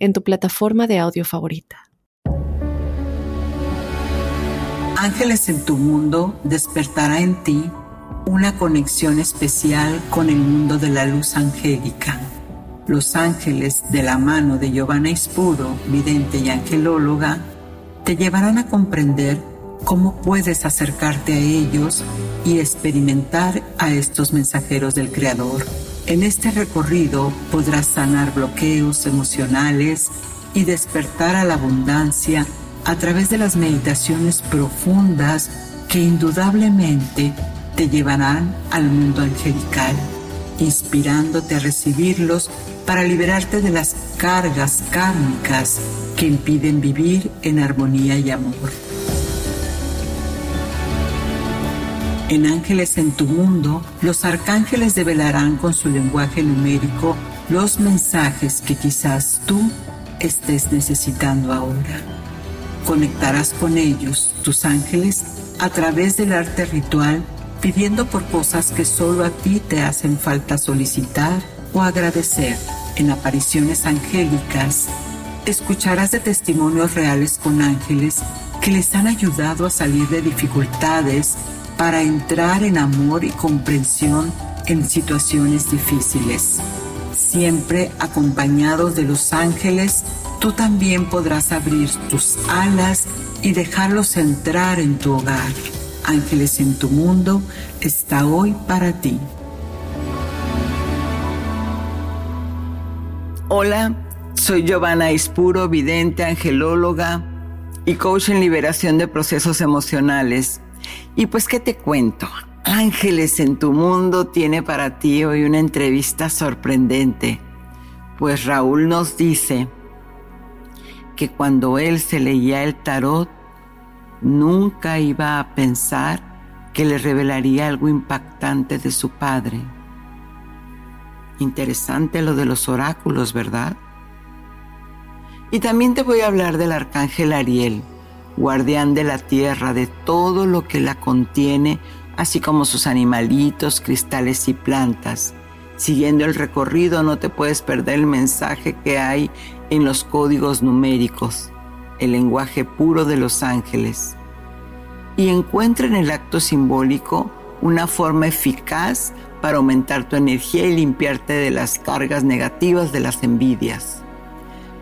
en tu plataforma de audio favorita. Ángeles en tu mundo despertará en ti una conexión especial con el mundo de la luz angélica. Los ángeles de la mano de Giovanna Ispuro, vidente y angelóloga, te llevarán a comprender cómo puedes acercarte a ellos y experimentar a estos mensajeros del Creador en este recorrido podrás sanar bloqueos emocionales y despertar a la abundancia a través de las meditaciones profundas que indudablemente te llevarán al mundo angelical, inspirándote a recibirlos para liberarte de las cargas kármicas que impiden vivir en armonía y amor. En Ángeles en tu mundo, los arcángeles develarán con su lenguaje numérico los mensajes que quizás tú estés necesitando ahora. Conectarás con ellos, tus ángeles, a través del arte ritual, pidiendo por cosas que solo a ti te hacen falta solicitar o agradecer. En apariciones angélicas, escucharás de testimonios reales con ángeles que les han ayudado a salir de dificultades para entrar en amor y comprensión en situaciones difíciles. Siempre acompañados de los ángeles, tú también podrás abrir tus alas y dejarlos entrar en tu hogar. Ángeles en tu mundo está hoy para ti. Hola, soy Giovanna Ispuro, vidente, angelóloga y coach en liberación de procesos emocionales. Y pues, ¿qué te cuento? Ángeles en tu mundo tiene para ti hoy una entrevista sorprendente, pues Raúl nos dice que cuando él se leía el tarot, nunca iba a pensar que le revelaría algo impactante de su padre. Interesante lo de los oráculos, ¿verdad? Y también te voy a hablar del arcángel Ariel guardián de la tierra, de todo lo que la contiene, así como sus animalitos, cristales y plantas. Siguiendo el recorrido no te puedes perder el mensaje que hay en los códigos numéricos, el lenguaje puro de los ángeles. Y encuentra en el acto simbólico una forma eficaz para aumentar tu energía y limpiarte de las cargas negativas de las envidias.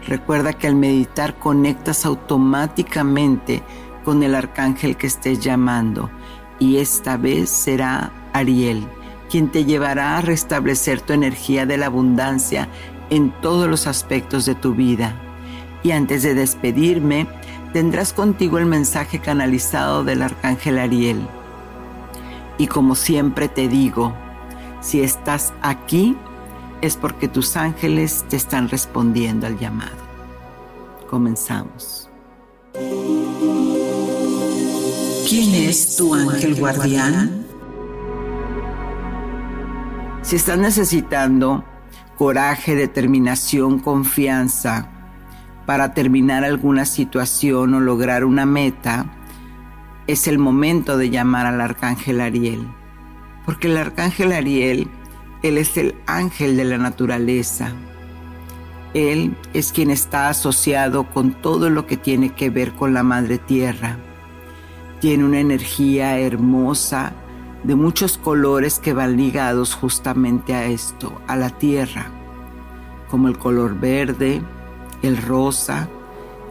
Recuerda que al meditar conectas automáticamente con el arcángel que estés llamando y esta vez será Ariel, quien te llevará a restablecer tu energía de la abundancia en todos los aspectos de tu vida. Y antes de despedirme, tendrás contigo el mensaje canalizado del arcángel Ariel. Y como siempre te digo, si estás aquí, es porque tus ángeles te están respondiendo al llamado. Comenzamos. ¿Quién es tu ángel guardián? Si estás necesitando coraje, determinación, confianza para terminar alguna situación o lograr una meta, es el momento de llamar al arcángel Ariel. Porque el arcángel Ariel él es el ángel de la naturaleza. Él es quien está asociado con todo lo que tiene que ver con la madre tierra. Tiene una energía hermosa de muchos colores que van ligados justamente a esto, a la tierra, como el color verde, el rosa,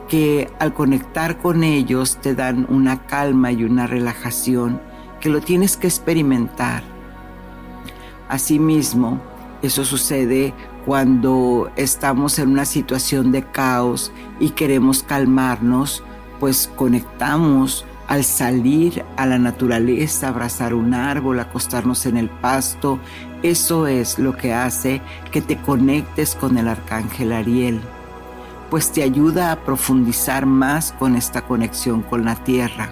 que al conectar con ellos te dan una calma y una relajación que lo tienes que experimentar Asimismo, eso sucede cuando estamos en una situación de caos y queremos calmarnos, pues conectamos al salir a la naturaleza, abrazar un árbol, acostarnos en el pasto. Eso es lo que hace que te conectes con el arcángel Ariel. pues te ayuda a profundizar más con esta conexión con la tierra.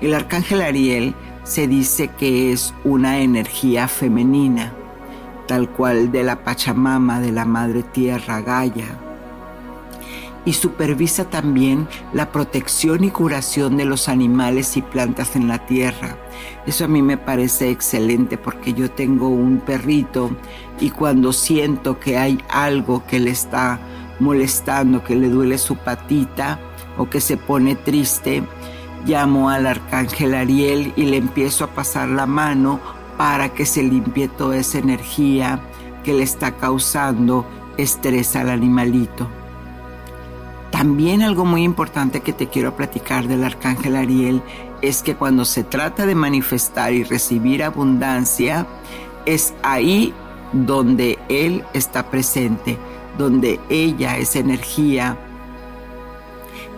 El arcángel Ariel se dice que es una energía femenina, tal cual de la Pachamama, de la Madre Tierra Gaia, y supervisa también la protección y curación de los animales y plantas en la tierra. Eso a mí me parece excelente porque yo tengo un perrito y cuando siento que hay algo que le está molestando, que le duele su patita o que se pone triste, llamo al arcángel Ariel y le empiezo a pasar la mano para que se limpie toda esa energía que le está causando estrés al animalito. También algo muy importante que te quiero platicar del arcángel Ariel es que cuando se trata de manifestar y recibir abundancia, es ahí donde Él está presente, donde ella es energía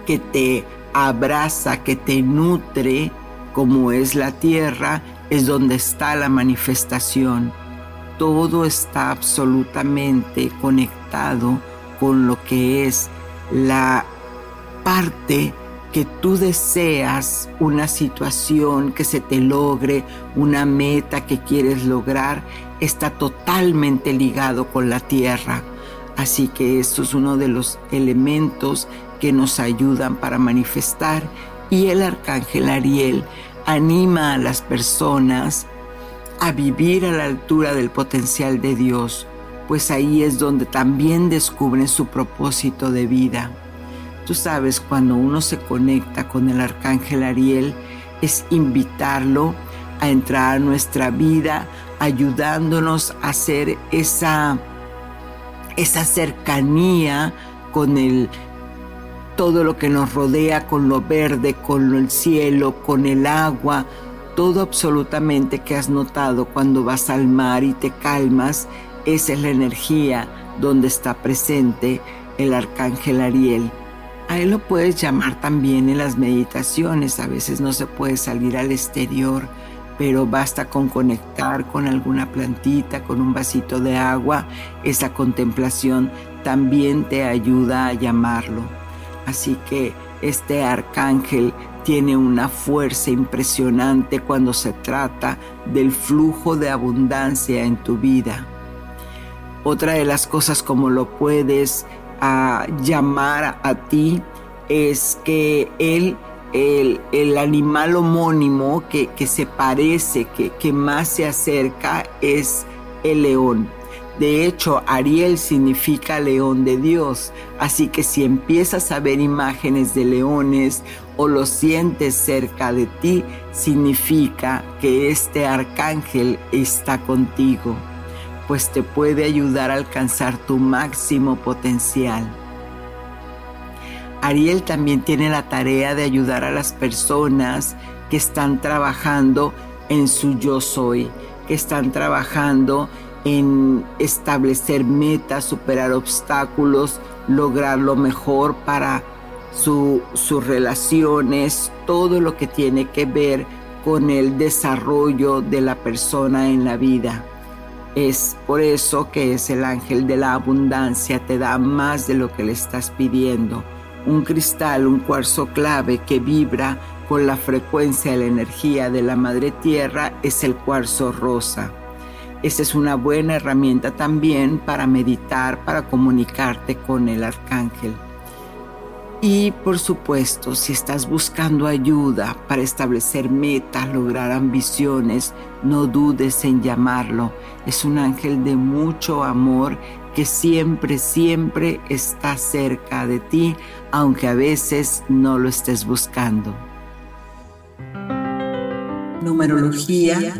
que te abraza, que te nutre, como es la tierra, es donde está la manifestación. Todo está absolutamente conectado con lo que es la parte que tú deseas, una situación que se te logre, una meta que quieres lograr, está totalmente ligado con la tierra. Así que esto es uno de los elementos que nos ayudan para manifestar y el arcángel Ariel anima a las personas a vivir a la altura del potencial de Dios, pues ahí es donde también descubren su propósito de vida. Tú sabes, cuando uno se conecta con el arcángel Ariel, es invitarlo a entrar a nuestra vida, ayudándonos a hacer esa, esa cercanía con el todo lo que nos rodea, con lo verde, con el cielo, con el agua, todo absolutamente que has notado cuando vas al mar y te calmas, esa es la energía donde está presente el arcángel Ariel. A él lo puedes llamar también en las meditaciones, a veces no se puede salir al exterior, pero basta con conectar con alguna plantita, con un vasito de agua, esa contemplación también te ayuda a llamarlo. Así que este arcángel tiene una fuerza impresionante cuando se trata del flujo de abundancia en tu vida. Otra de las cosas como lo puedes ah, llamar a ti es que él, el, animal homónimo que, se parece, que, que más se acerca es el león. De hecho, Ariel significa león de Dios, así que si empiezas a ver imágenes de leones o lo sientes cerca de ti, significa que este arcángel está contigo pues te puede ayudar a alcanzar tu máximo potencial. Ariel también tiene la tarea de ayudar a las personas que están trabajando en su yo soy, que están trabajando en establecer metas, superar obstáculos, lograr lo mejor para sus relaciones, todo lo que tiene que ver con el desarrollo de la persona en la vida. Es por eso que es el ángel de la abundancia, te da más de lo que le estás pidiendo. Un cristal, un cuarzo clave que vibra con la frecuencia de la energía de la madre tierra es el cuarzo rosa. Esta es una buena herramienta también para meditar, para comunicarte con el arcángel. Y por supuesto, si estás buscando ayuda para establecer metas, lograr ambiciones, no dudes en llamarlo. Es un ángel de mucho amor que siempre, siempre está cerca de ti, aunque a veces no lo estés buscando. Numerología.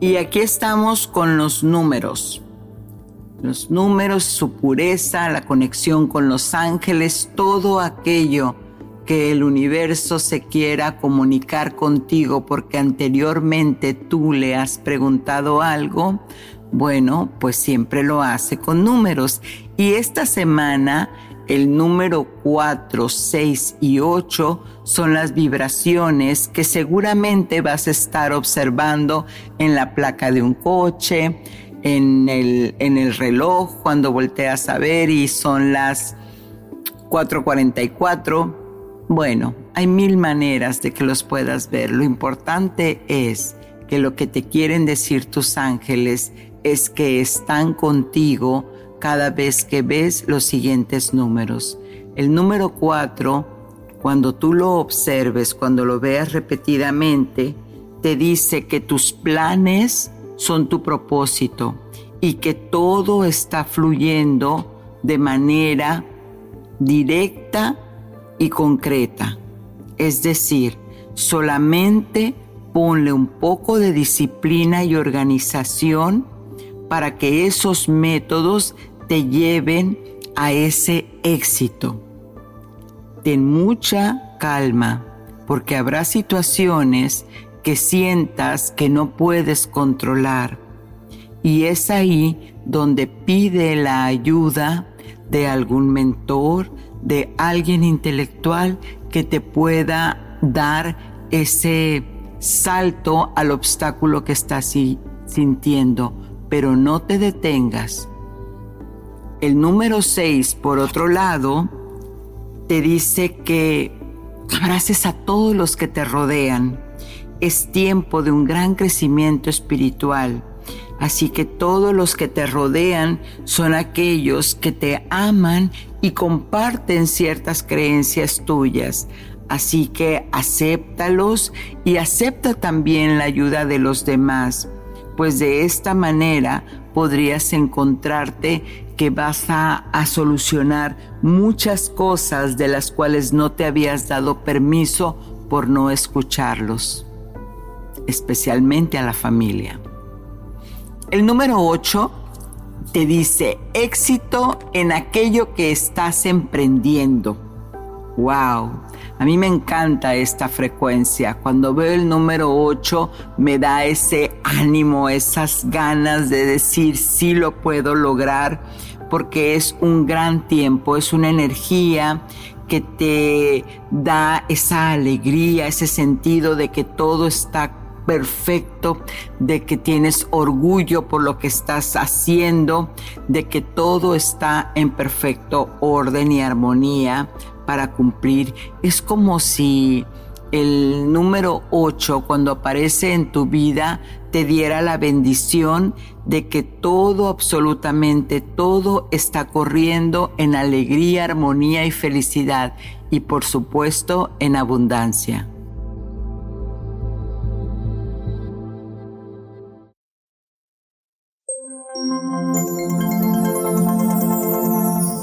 Y aquí estamos con los números los números, su pureza, la conexión con los ángeles, todo aquello que el universo se quiera comunicar contigo porque anteriormente tú le has preguntado algo, bueno, pues siempre lo hace con números. Y esta semana el número 4, 6 y 8 son las vibraciones que seguramente vas a estar observando en la placa de un coche, en el, en el reloj cuando volteas a ver y son las 4.44. Bueno, hay mil maneras de que los puedas ver. Lo importante es que lo que te quieren decir tus ángeles es que están contigo cada vez que ves los siguientes números. El número 4, cuando tú lo observes, cuando lo veas repetidamente, te dice que tus planes son tu propósito y que todo está fluyendo de manera directa y concreta. Es decir, solamente ponle un poco de disciplina y organización para que esos métodos te lleven a ese éxito. Ten mucha calma porque habrá situaciones que sientas que no puedes controlar. Y es ahí donde pide la ayuda de algún mentor, de alguien intelectual que te pueda dar ese salto al obstáculo que estás sintiendo, pero no te detengas. El número 6, por otro lado, te dice que abraces a todos los que te rodean es tiempo de un gran crecimiento espiritual. Así que todos los que te rodean son aquellos que te aman y comparten ciertas creencias tuyas. Así que acéptalos y acepta también la ayuda de los demás, pues de esta manera podrías encontrarte que vas a, a, solucionar muchas cosas de las cuales no te habías dado permiso por no escucharlos especialmente a la familia. El número 8 te dice éxito en aquello que estás emprendiendo. ¡Wow! A mí me encanta esta frecuencia. Cuando veo el número 8 me da ese ánimo, esas ganas de decir sí lo puedo lograr porque es un gran tiempo, es una energía que te da esa alegría, ese sentido de que todo está perfecto, de que tienes orgullo por lo que estás haciendo, de que todo está en perfecto orden y armonía para cumplir. Es como si el número 8 cuando aparece en tu vida te diera la bendición de que todo, absolutamente todo está corriendo en alegría, armonía y felicidad y por supuesto en abundancia.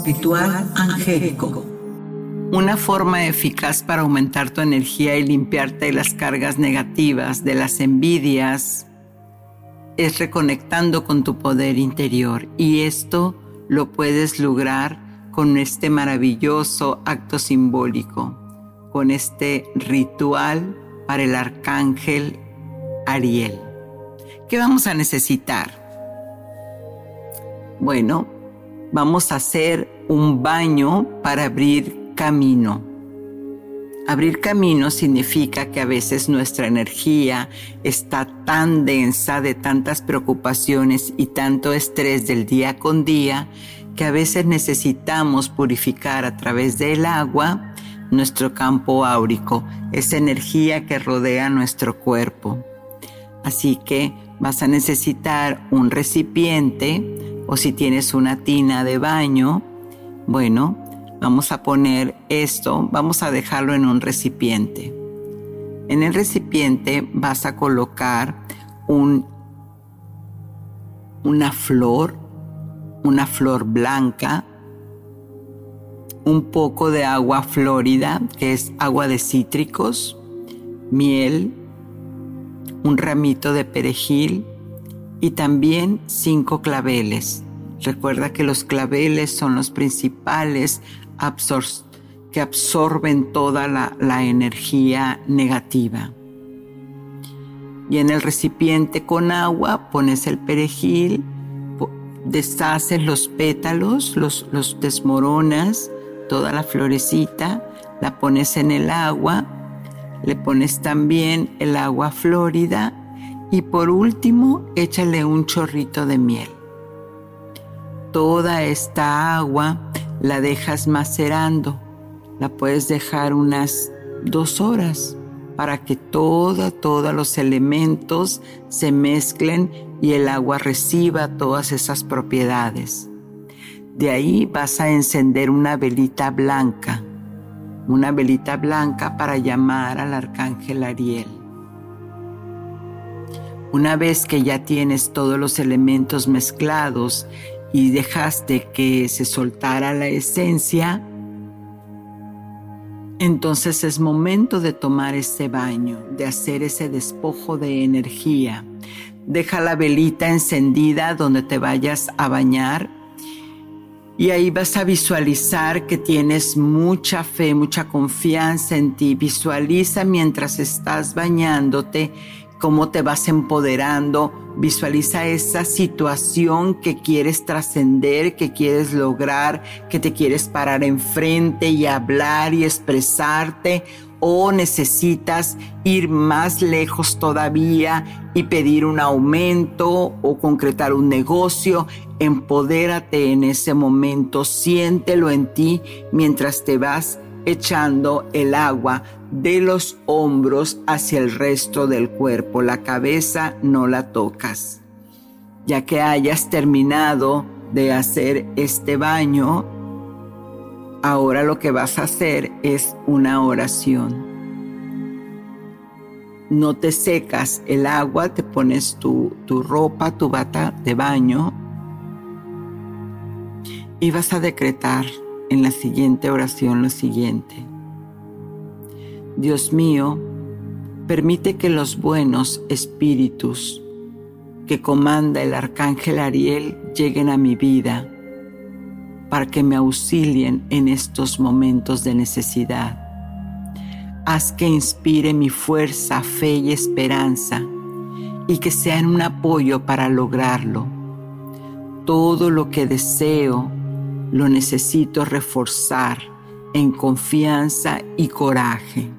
Ritual angélico. Una forma eficaz para aumentar tu energía y limpiarte de las cargas negativas, de las envidias, es reconectando con tu poder interior. Y esto lo puedes lograr con este maravilloso acto simbólico, con este ritual para el arcángel Ariel. ¿Qué vamos a necesitar? Bueno, vamos a hacer un baño para abrir camino. Abrir camino significa que a veces nuestra energía está tan densa de tantas preocupaciones y tanto estrés del día con día que a veces necesitamos purificar a través del agua nuestro campo áurico, esa energía que rodea nuestro cuerpo. Así que vas a necesitar un recipiente o si tienes una tina de baño, bueno, vamos a poner esto, vamos a dejarlo en un recipiente. En el recipiente vas a colocar un, una flor, una flor blanca, un poco de agua florida, que es agua de cítricos, miel, un ramito de perejil y también cinco claveles. Recuerda que los claveles son los principales que absorben toda la, la energía negativa. Y en el recipiente con agua pones el perejil, deshaces los pétalos, los, los desmoronas, toda la florecita, la pones en el agua, le pones también el agua florida Y por último, échale un chorrito de miel. Toda esta agua la dejas macerando. La puedes dejar unas dos horas para que toda, todos los elementos se mezclen y el agua reciba todas esas propiedades. De ahí vas a encender una velita blanca, una velita blanca para llamar al arcángel Ariel. Una vez que ya tienes todos los elementos mezclados y dejaste que se soltara la esencia, entonces es momento de tomar ese baño, de hacer ese despojo de energía. Deja la velita encendida donde te vayas a bañar y ahí vas a visualizar que tienes mucha fe, mucha confianza en ti. Visualiza mientras estás bañándote cómo te vas empoderando. Visualiza esa situación que quieres trascender, que quieres lograr, que te quieres parar enfrente y hablar y expresarte o necesitas ir más lejos todavía y pedir un aumento o concretar un negocio, empodérate en ese momento, siéntelo en ti mientras te vas echando el agua de los hombros hacia el resto del cuerpo. La cabeza no la tocas. Ya que hayas terminado de hacer este baño, ahora lo que vas a hacer es una oración. No te secas el agua, te pones tu, tu ropa, tu bata de baño y vas a decretar en la siguiente oración lo siguiente. Dios mío, permite que los buenos espíritus que comanda el arcángel Ariel lleguen a mi vida para que me auxilien en estos momentos de necesidad. Haz que inspire mi fuerza, fe y esperanza y que sean un apoyo para lograrlo. Todo lo que deseo lo necesito reforzar en confianza y coraje.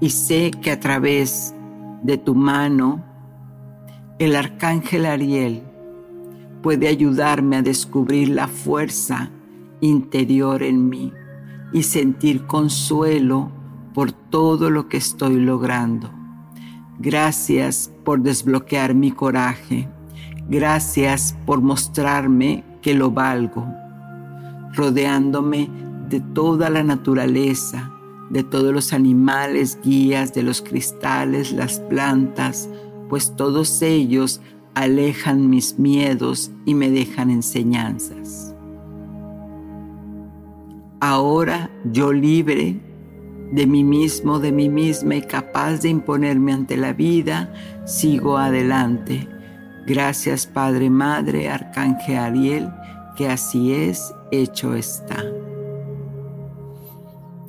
Y sé que a través de tu mano, el arcángel Ariel puede ayudarme a descubrir la fuerza interior en mí y sentir consuelo por todo lo que estoy logrando. Gracias por desbloquear mi coraje. Gracias por mostrarme que lo valgo, rodeándome de toda la naturaleza, de todos los animales guías, de los cristales, las plantas, pues todos ellos alejan mis miedos y me dejan enseñanzas. Ahora yo libre de mí mismo, de mí misma y capaz de imponerme ante la vida, sigo adelante Gracias Padre, Madre, Arcángel Ariel, que así es, hecho está.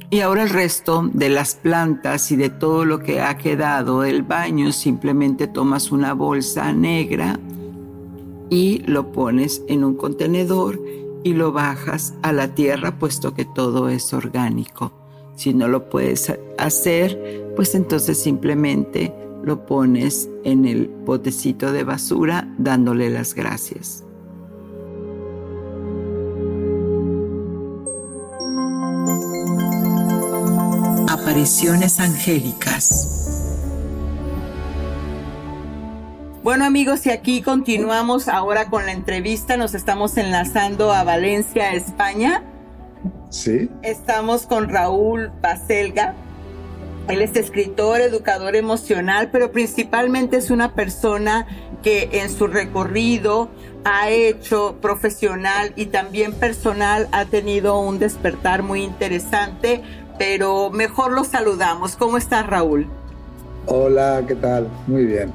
Y ahora el resto de las plantas y de todo lo que ha quedado del baño, simplemente tomas una bolsa negra y lo pones en un contenedor y lo bajas a la tierra, puesto que todo es orgánico. Si no lo puedes hacer, pues entonces simplemente lo pones en el botecito de basura dándole las gracias. Apariciones angélicas. Bueno amigos, y aquí continuamos ahora con la entrevista. Nos estamos enlazando a Valencia, España. Sí. Estamos con Raúl Baselga, él es escritor, educador emocional, pero principalmente es una persona que en su recorrido ha hecho profesional y también personal, ha tenido un despertar muy interesante, pero mejor lo saludamos. ¿Cómo estás, Raúl? Hola, ¿qué tal? Muy bien.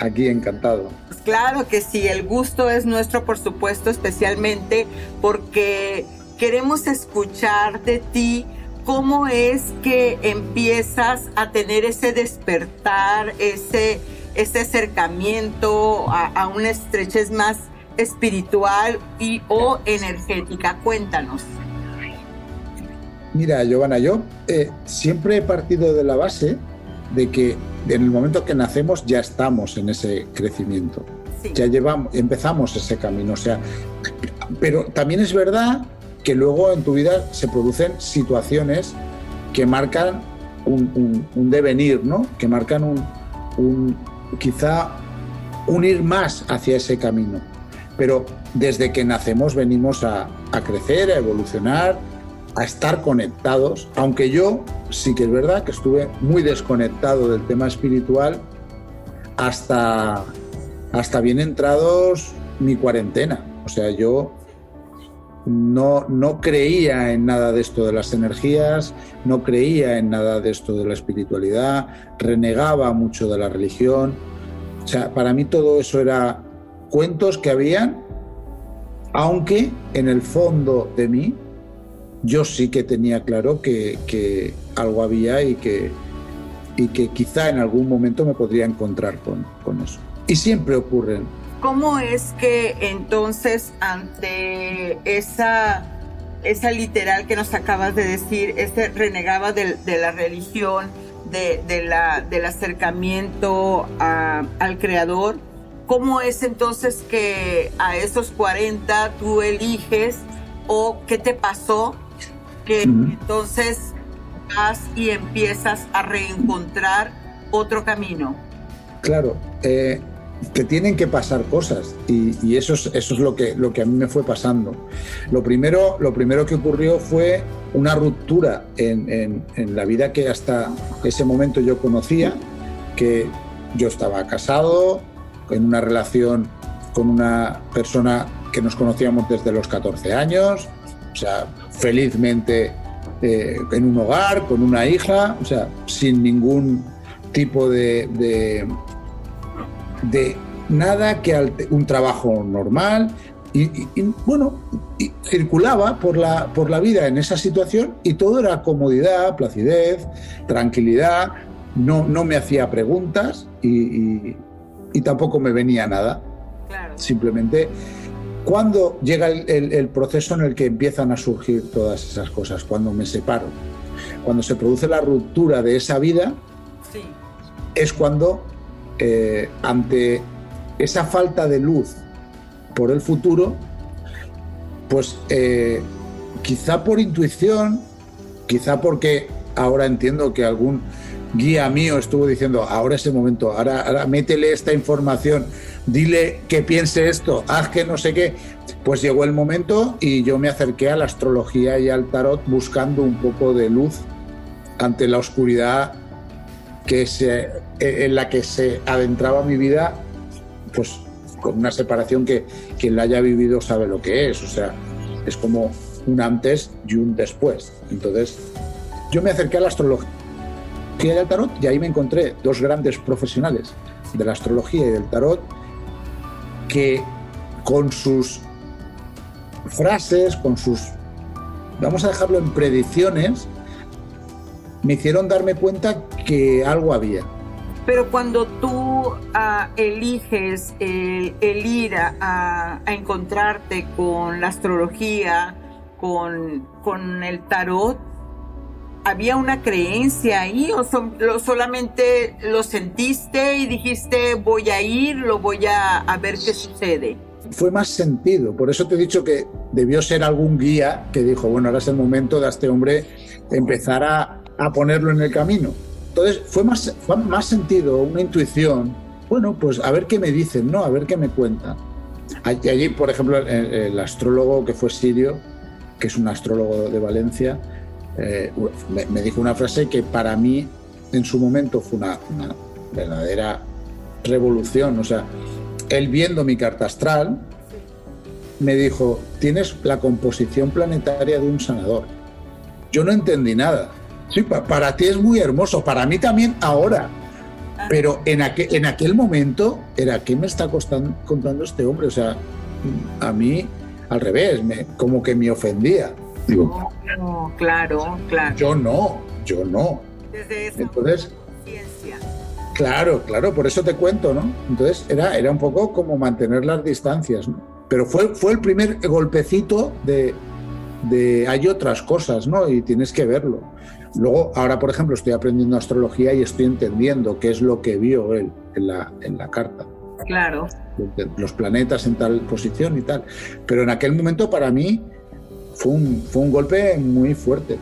Aquí encantado. Pues claro que sí, el gusto es nuestro, por supuesto, especialmente porque queremos escuchar de ti cómo es que empiezas a tener ese despertar, ese, ese acercamiento a, una estrechez más espiritual y o energética. Cuéntanos. Mira, Giovanna, yo eh, siempre he partido de la base de que en el momento que nacemos ya estamos en ese crecimiento. Ya llevamos, empezamos ese camino. O sea, pero también es verdad que luego en tu vida se producen situaciones que marcan un, devenir, ¿no? Que marcan un, quizá un ir más hacia ese camino. Pero desde que nacemos venimos a, a crecer, a evolucionar, a estar conectados, aunque yo sí que es verdad que estuve muy desconectado del tema espiritual hasta, hasta bien entrados mi cuarentena. O sea, yo no, no creía en nada de esto de las energías, no creía en nada de esto de la espiritualidad, renegaba mucho de la religión. O sea, para mí todo eso era cuentos que habían, aunque en el fondo de mí yo sí que tenía claro que, algo había y que, y que quizá en algún momento me podría encontrar con, con eso. Y siempre ocurren. ¿Cómo es que entonces ante esa, esa literal que nos acabas de decir, ese renegaba de, la religión, de, la, del acercamiento al creador, ¿cómo es entonces que a esos 40 tú eliges o qué te pasó que entonces vas y empiezas a reencontrar otro camino. Claro, eh, que tienen que pasar cosas y, eso, es, eso es lo que, lo que a mí me fue pasando. Lo primero, lo primero que ocurrió fue una ruptura en, en la vida que hasta ese momento yo conocía, que yo estaba casado, en una relación con una persona que nos conocíamos desde los 14 años, o sea, felizmente eh, en un hogar, con una hija, o sea, sin ningún tipo de, de, nada que un trabajo normal. Y, bueno, circulaba por la, por la vida en esa situación y todo era comodidad, placidez, tranquilidad, no, no me hacía preguntas y, tampoco me venía nada. Simplemente ¿Cuándo llega el, proceso en el que empiezan a surgir todas esas cosas? Cuando me separo. Cuando se produce la ruptura de esa vida, es cuando, eh, ante esa falta de luz por el futuro, pues eh, quizá por intuición, quizá porque ahora entiendo que algún guía mío estuvo diciendo, ahora es el momento, ahora, ahora métele esta información, dile que piense esto, haz que no sé qué. Pues llegó el momento y yo me acerqué a la astrología y al tarot buscando un poco de luz ante la oscuridad que se, en la que se adentraba mi vida, pues con una separación que quien la haya vivido sabe lo que es. O sea, es como un antes y un después. Entonces, yo me acerqué a la astrología y al tarot y ahí me encontré dos grandes profesionales de la astrología y del tarot que con sus frases, con sus, vamos a dejarlo en predicciones, me hicieron darme cuenta que algo había. Pero cuando tú ah, eliges el, ir a, encontrarte con la astrología, con, con el tarot, ¿había una creencia ahí o solamente lo sentiste y dijiste voy a ir, lo voy a, ver qué sucede? Fue más sentido, por eso te he dicho que debió ser algún guía que dijo, bueno, ahora es el momento de este hombre empezar a, ponerlo en el camino. Entonces fue más, fue más sentido, una intuición, bueno, pues a ver qué me dicen, ¿no? A ver qué me cuentan. Allí, por ejemplo, el astrólogo que fue sirio, que es un astrólogo de Valencia, eh, me, dijo una frase que para mí en su momento fue una, verdadera revolución. O sea, él viendo mi carta astral, me dijo, tienes la composición planetaria de un sanador. Yo no entendí nada. Sí, para ti es muy hermoso, para mí también ahora. Pero en, aquel, en aquel momento era, ¿qué me está contando este hombre? O sea, a mí al revés, me, como que me ofendía. Digo, claro, claro. Yo no, yo no. Desde esa Entonces, Claro, claro, por eso te cuento, ¿no? Entonces era, era un poco como mantener las distancias, ¿no? Pero fue, fue el primer golpecito de, de hay otras cosas, ¿no? Y tienes que verlo. Luego, ahora, por ejemplo, estoy aprendiendo astrología y estoy entendiendo qué es lo que vio él en la, en la carta. Claro. Los planetas en tal posición y tal. Pero en aquel momento, para mí, fue un, fue un golpe muy fuerte.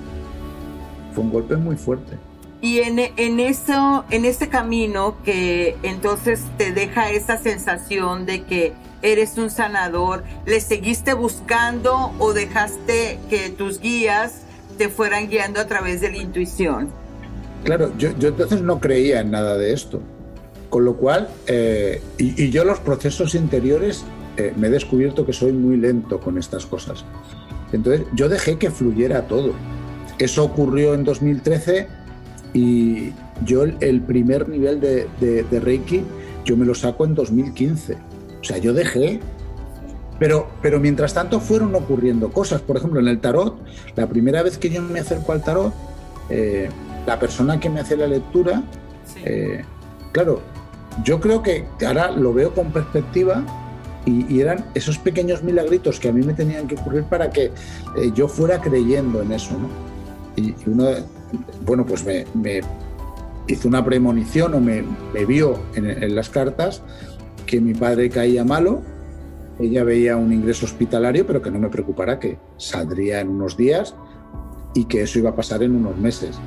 Fue un golpe muy fuerte. Y en, en, eso, en ese camino que entonces te deja esa sensación de que eres un sanador, ¿le seguiste buscando o dejaste que tus guías te fueran guiando a través de la intuición? Claro, yo, entonces no creía en nada de esto. Con lo cual, eh, y, yo los procesos interiores eh, me he descubierto que soy muy lento con estas cosas. Entonces yo dejé que fluyera todo. Eso ocurrió en 2013 y yo el primer nivel de, de, Reiki yo me lo saco en 2015. O sea, yo dejé pero, pero mientras tanto fueron ocurriendo cosas. Por ejemplo, en el tarot, la primera vez que yo me acerco al tarot, eh, la persona que me hace la lectura, claro, yo creo que ahora lo veo con perspectiva y, eran esos pequeños milagritos que a mí me tenían que ocurrir para que eh, yo fuera creyendo en eso, ¿no? Y, uno, bueno, pues me, hizo una premonición o me, vio en, en, las cartas que mi padre caía malo, ella veía un ingreso hospitalario, pero que no me preocupara, que saldría en unos días y que eso iba a pasar en unos meses.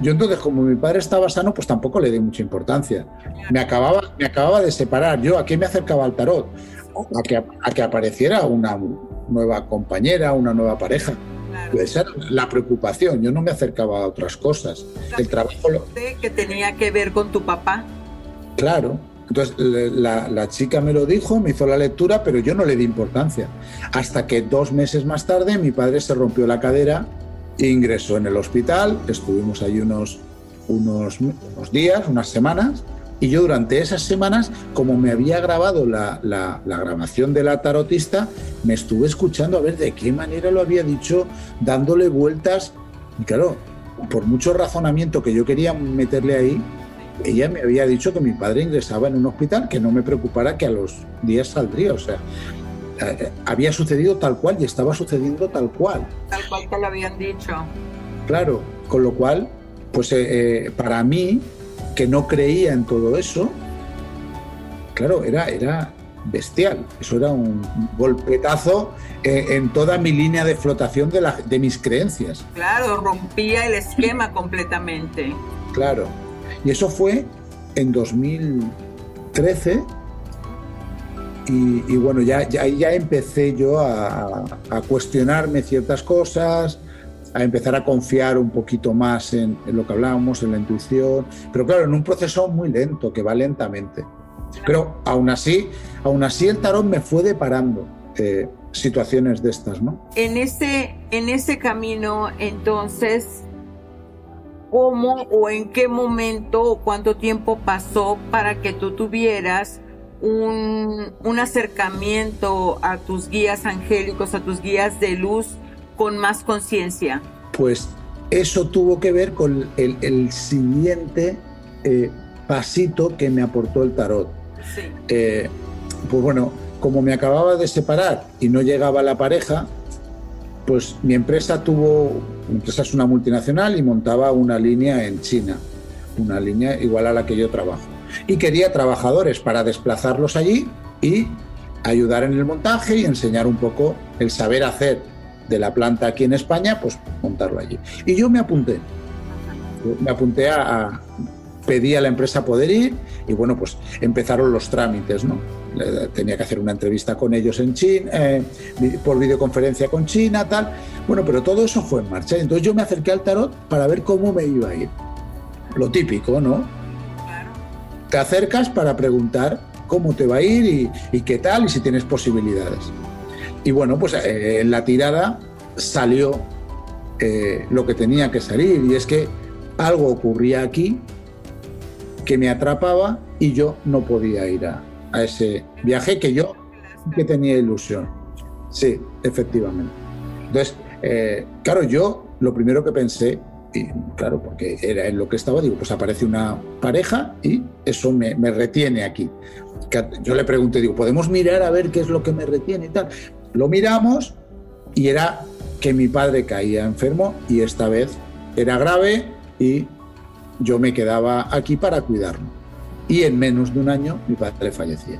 Yo entonces, como mi padre estaba sano, pues tampoco le di mucha importancia. Me acababa, me acababa de separar. Yo, ¿a qué me acercaba al tarot? A que, a que apareciera una nueva compañera, una nueva pareja. Esa era la preocupación. Yo no me acercaba a otras cosas. El trabajo... que tenía que ver con tu papá? Claro. Entonces la, chica me lo dijo, me hizo la lectura, pero yo no le di importancia. Hasta que dos meses más tarde mi padre se rompió la cadera ingresó en el hospital, estuvimos ahí unos, unos, días, unas semanas, y yo durante esas semanas, como me había grabado la, la, grabación de la tarotista, me estuve escuchando a ver de qué manera lo había dicho, dándole vueltas. Y claro, por mucho razonamiento que yo quería meterle ahí, ella me había dicho que mi padre ingresaba en un hospital, que no me preocupara que a los días saldría. O sea, eh, había sucedido tal cual y estaba sucediendo tal cual. Tal cual te lo habían dicho. Claro, con lo cual, pues eh, eh, para mí, que no creía en todo eso, claro, era, era bestial. Eso era un golpetazo en toda mi línea de flotación de, la, de mis creencias. Claro, rompía el esquema completamente. Claro. Y eso fue en 2013 y, bueno, ya, ya, ya, empecé yo a, cuestionarme ciertas cosas, a empezar a confiar un poquito más en, lo que hablábamos, en la intuición, pero claro, en un proceso muy lento, que va lentamente. Pero aún así, aún así el tarot me fue deparando eh, situaciones de estas, ¿no? En ese, en ese camino, entonces, ¿cómo o en qué momento o cuánto tiempo pasó para que tú tuvieras un, acercamiento a tus guías angélicos, a tus guías de luz con más conciencia? Pues eso tuvo que ver con el, siguiente eh, pasito que me aportó el tarot. Eh, pues bueno, como me acababa de separar y no llegaba la pareja, pues mi empresa tuvo, mi empresa es una multinacional y montaba una línea en China, una línea igual a la que yo trabajo y quería trabajadores para desplazarlos allí y ayudar en el montaje y enseñar un poco el saber hacer de la planta aquí en España, pues montarlo allí. Y yo me apunté. Me apunté a, pedí a la empresa poder ir y bueno, pues empezaron los trámites, ¿no? Tenía que hacer una entrevista con ellos en China, eh, por videoconferencia con China, tal. Bueno, pero todo eso fue en marcha. Entonces yo me acerqué al tarot para ver cómo me iba a ir. Lo típico, ¿no? te acercas para preguntar cómo te va a ir y, qué tal y si tienes posibilidades. Y bueno, pues eh, en la tirada salió eh, lo que tenía que salir y es que algo ocurría aquí que me atrapaba y yo no podía ir a, ese viaje que yo que tenía ilusión. Sí, efectivamente. Entonces, eh, claro, yo lo primero que pensé y claro, porque era en lo que estaba, digo, pues aparece una pareja y eso me, retiene aquí. Yo le pregunté, digo, ¿podemos mirar a ver qué es lo que me retiene y tal? Lo miramos y era que mi padre caía enfermo y esta vez era grave y yo me quedaba aquí para cuidarlo. Y en menos de un año mi padre fallecía.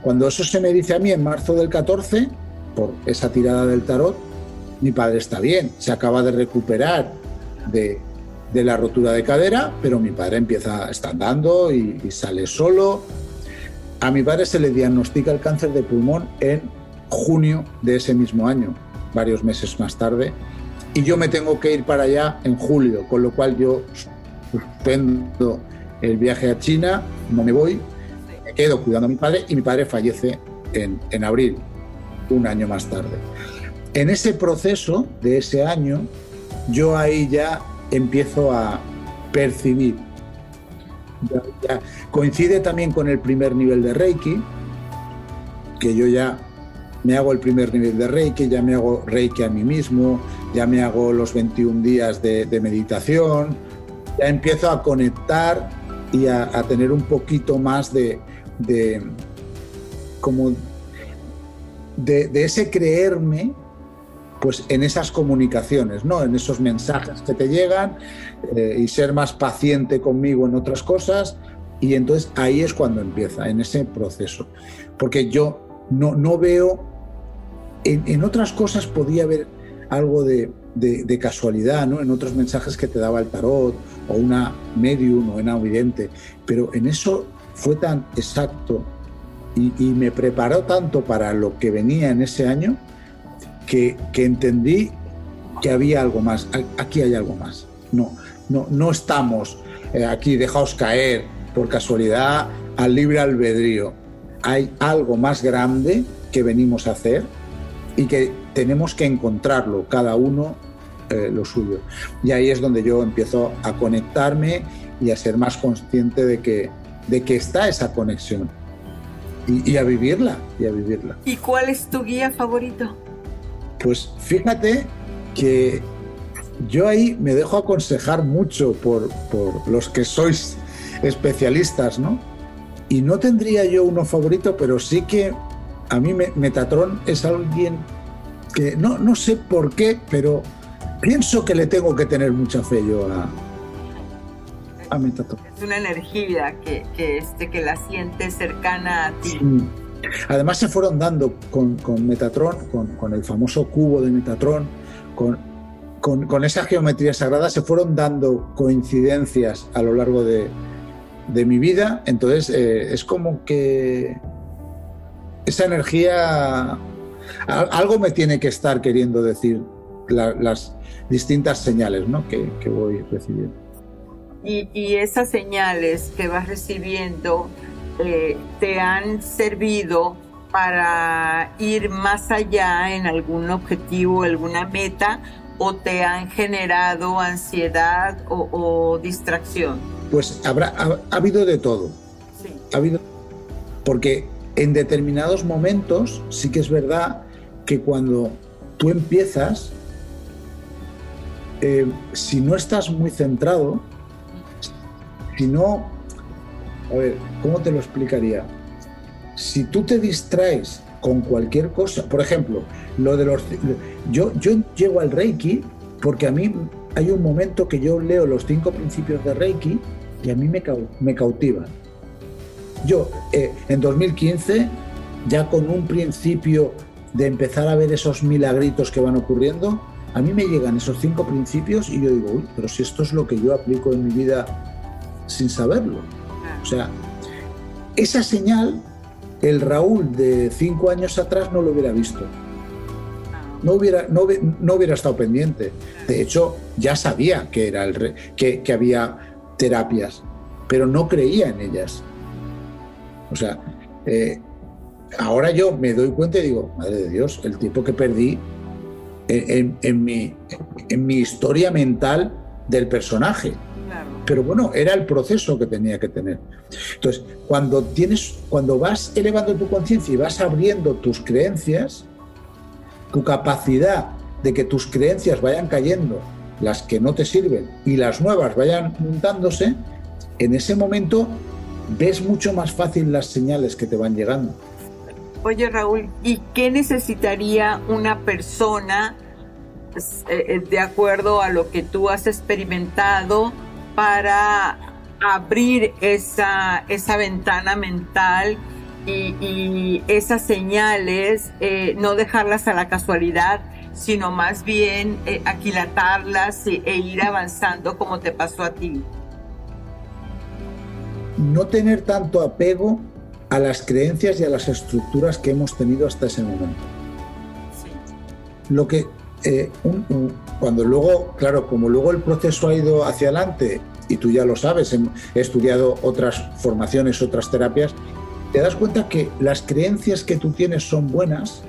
Cuando eso se me dice a mí en marzo del 14, por esa tirada del tarot, mi padre está bien, se acaba de recuperar de, la rotura de cadera, pero mi padre empieza, está andando y, y sale solo. A mi padre se le diagnostica el cáncer de pulmón en junio de ese mismo año, varios meses más tarde, y yo me tengo que ir para allá en julio, con lo cual yo suspendo el viaje a China, no me voy, me quedo cuidando a mi padre y mi padre fallece en, en abril, un año más tarde. En ese proceso de ese año, yo ahí ya empiezo a percibir. Coincide también con el primer nivel de Reiki, que yo ya me hago el primer nivel de Reiki, ya me hago Reiki a mí mismo, ya me hago los 21 días de, meditación, ya empiezo a conectar y a, tener un poquito más de, como de, ese creerme pues en esas comunicaciones, ¿no? En esos mensajes que te llegan eh, y ser más paciente conmigo en otras cosas. Y entonces ahí es cuando empieza, en ese proceso. Porque yo no, no veo en, otras cosas podía haber algo de, casualidad, ¿no? En otros mensajes que te daba el tarot, o una medium, o una vidente, pero en eso fue tan exacto y, me preparó tanto para lo que venía en ese año que, entendí que había algo más, aquí hay algo más. No, no, no estamos eh, aquí dejaos caer por casualidad al libre albedrío. Hay algo más grande que venimos a hacer y que tenemos que encontrarlo, cada uno eh, lo suyo. Y ahí es donde yo empiezo a conectarme y a ser más consciente de que, de que está esa conexión. Y, a vivirla, y a vivirla. ¿Y cuál es tu guía favorito? Pues fíjate que yo ahí me dejo aconsejar mucho por, por los que sois especialistas, ¿no? Y no tendría yo uno favorito, pero sí que a mí Metatron es alguien que no, no sé por qué, pero pienso que le tengo que tener mucha fe yo a, a Metatron. Es una energía que, que, este, que la siente cercana a ti. Además se fueron dando con, con Metatron, con, con, el famoso cubo de Metatron, con, con, esa geometría sagrada, se fueron dando coincidencias a lo largo de, de mi vida. Entonces eh, es como que esa energía, algo me tiene que estar queriendo decir las distintas señales ¿no? que, voy recibiendo. Y, esas señales que vas recibiendo eh, te han servido para ir más allá en algún objetivo, alguna meta, o te han generado ansiedad o, distracción? Pues habrá, ha, habido de todo. Sí. Ha habido, porque en determinados momentos sí que es verdad que cuando tú empiezas, eh, si no estás muy centrado, si no, a ver, ¿cómo te lo explicaría? Si tú te distraes con cualquier cosa, por ejemplo, lo de los... Yo, yo llego al Reiki porque a mí hay un momento que yo leo los cinco principios de Reiki y a mí me, me cautivan. Yo, eh, en 2015, ya con un principio de empezar a ver esos milagritos que van ocurriendo, a mí me llegan esos cinco principios y yo digo, uy, pero si esto es lo que yo aplico en mi vida sin saberlo. O sea, esa señal, el Raúl de cinco años atrás no lo hubiera visto. No hubiera, no, hubiera estado pendiente. De hecho, ya sabía que, era el, que, que había terapias, pero no creía en ellas. O sea, eh, ahora yo me doy cuenta y digo, madre de Dios, el tiempo que perdí en, mi, en mi historia mental del personaje. Pero bueno, era el proceso que tenía que tener. Entonces, cuando tienes, cuando vas elevando tu conciencia y vas abriendo tus creencias, tu capacidad de que tus creencias vayan cayendo, las que no te sirven, y las nuevas vayan montándose, en ese momento ves mucho más fácil las señales que te van llegando. Oye Raúl, ¿y qué necesitaría una persona eh, de acuerdo a lo que tú has experimentado para abrir esa, esa ventana mental y, esas señales, eh, no dejarlas a la casualidad, sino más bien eh, aquilatarlas e, e ir avanzando como te pasó a ti. No tener tanto apego a las creencias y a las estructuras que hemos tenido hasta ese momento. Lo que eh, cuando luego, claro, como luego el proceso ha ido hacia adelante y tú ya lo sabes, he estudiado otras formaciones, otras terapias, te das cuenta que las creencias que tú tienes son buenas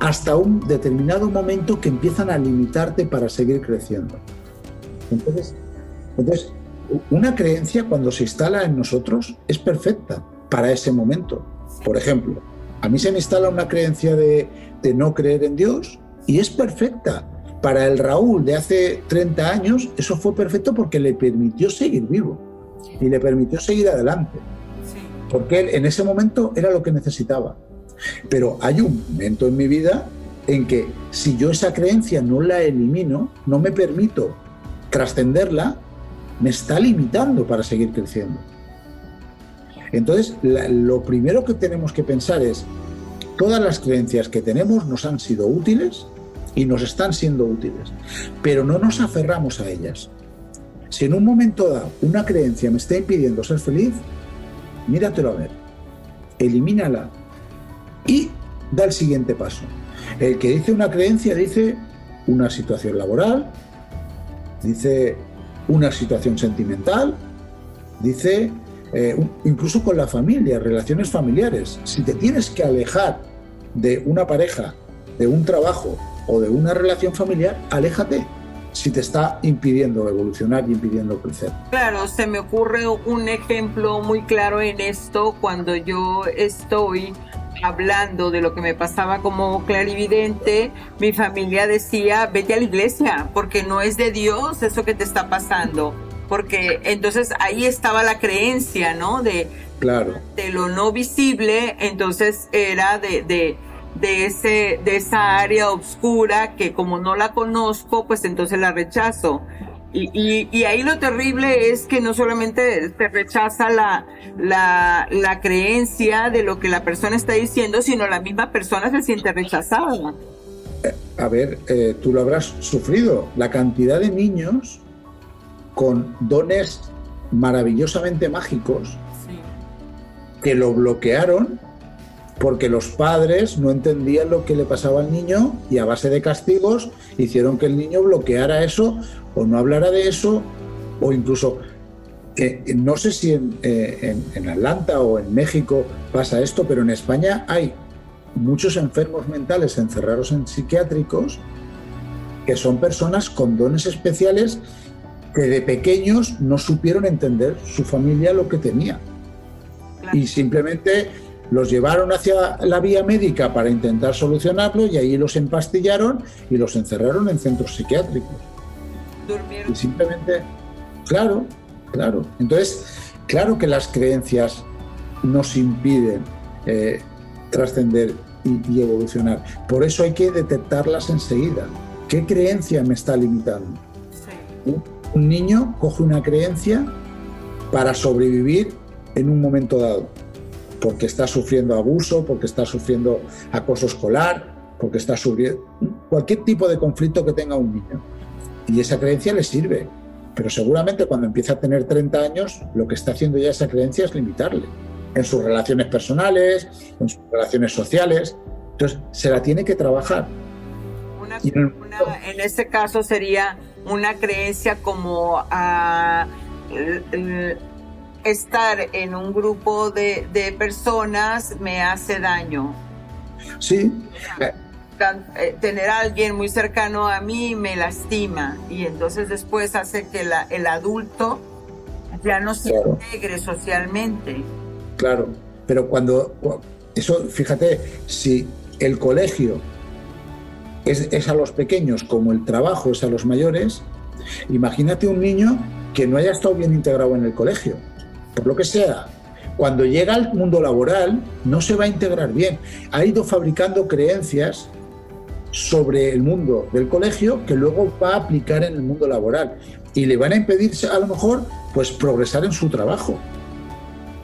hasta un determinado momento que empiezan a limitarte para seguir creciendo. Entonces, entonces una creencia cuando se instala en nosotros es perfecta para ese momento. Por ejemplo, a mí se me instala una creencia de, de no creer en Dios y es perfecta. Para el Raúl de hace 30 años, eso fue perfecto porque le permitió seguir vivo y le permitió seguir adelante. Porque él en ese momento era lo que necesitaba. Pero hay un momento en mi vida en que si yo esa creencia no la elimino, no me permito trascenderla, me está limitando para seguir creciendo. Entonces, lo primero que tenemos que pensar es, todas las creencias que tenemos nos han sido útiles y nos están siendo útiles, pero no nos aferramos a ellas. Si en un momento dado una creencia me está impidiendo ser feliz, míratelo a ver, elimínala y da el siguiente paso. El que dice una creencia dice una situación laboral, dice una situación sentimental, dice eh, incluso con la familia, relaciones familiares. Si te tienes que alejar de una pareja, de un trabajo o de una relación familiar, aléjate si te está impidiendo evolucionar y impidiendo crecer. Claro, se me ocurre un ejemplo muy claro en esto cuando yo estoy hablando de lo que me pasaba como clarividente, mi familia decía, vete a la iglesia, porque no es de Dios eso que te está pasando. Porque entonces ahí estaba la creencia, ¿no? De, claro. de lo no visible, entonces era de, de, de, ese, de esa área oscura que como no la conozco, pues entonces la rechazo. Y, y, ahí lo terrible es que no solamente te rechaza la, la, la, creencia de lo que la persona está diciendo, sino la misma persona se siente rechazada. Eh, a ver, eh, tú lo habrás sufrido. La cantidad de niños con dones maravillosamente mágicos que lo bloquearon porque los padres no entendían lo que le pasaba al niño y a base de castigos hicieron que el niño bloqueara eso o no hablara de eso o incluso no sé si eh, en, Atlanta o en México pasa esto, pero en España hay muchos enfermos mentales encerrados en psiquiátricos que son personas con dones especiales que de pequeños no supieron entender su familia lo que tenía. Y simplemente los llevaron hacia la vía médica para intentar solucionarlo y ahí los empastillaron y los encerraron en centros psiquiátricos. Y simplemente, claro, claro. Entonces, claro que las creencias nos impiden eh, trascender y, evolucionar. Por eso hay que detectarlas enseguida. ¿Qué creencia me está limitando? Un niño coge una creencia para sobrevivir en un momento dado porque está sufriendo abuso, porque está sufriendo acoso escolar, porque está sufriendo cualquier tipo de conflicto que tenga un niño. Y esa creencia le sirve, pero seguramente cuando empieza a tener 30 años, lo que está haciendo ya esa creencia es limitarle en sus relaciones personales, en sus relaciones sociales. Entonces, se la tiene que trabajar. en, este caso sería una creencia como a estar en un grupo de, personas me hace daño. Sí. Eh, tener a alguien muy cercano a mí me lastima y entonces después hace que el adulto ya no se integre socialmente. Claro, pero cuando eso, fíjate, si el colegio es, es, a los pequeños como el trabajo es a los mayores, imagínate un niño que no haya estado bien integrado en el colegio por lo que sea, cuando llega al mundo laboral no se va a integrar bien. Ha ido fabricando creencias sobre el mundo del colegio que luego va a aplicar en el mundo laboral y le van a impedir a lo mejor pues progresar en su trabajo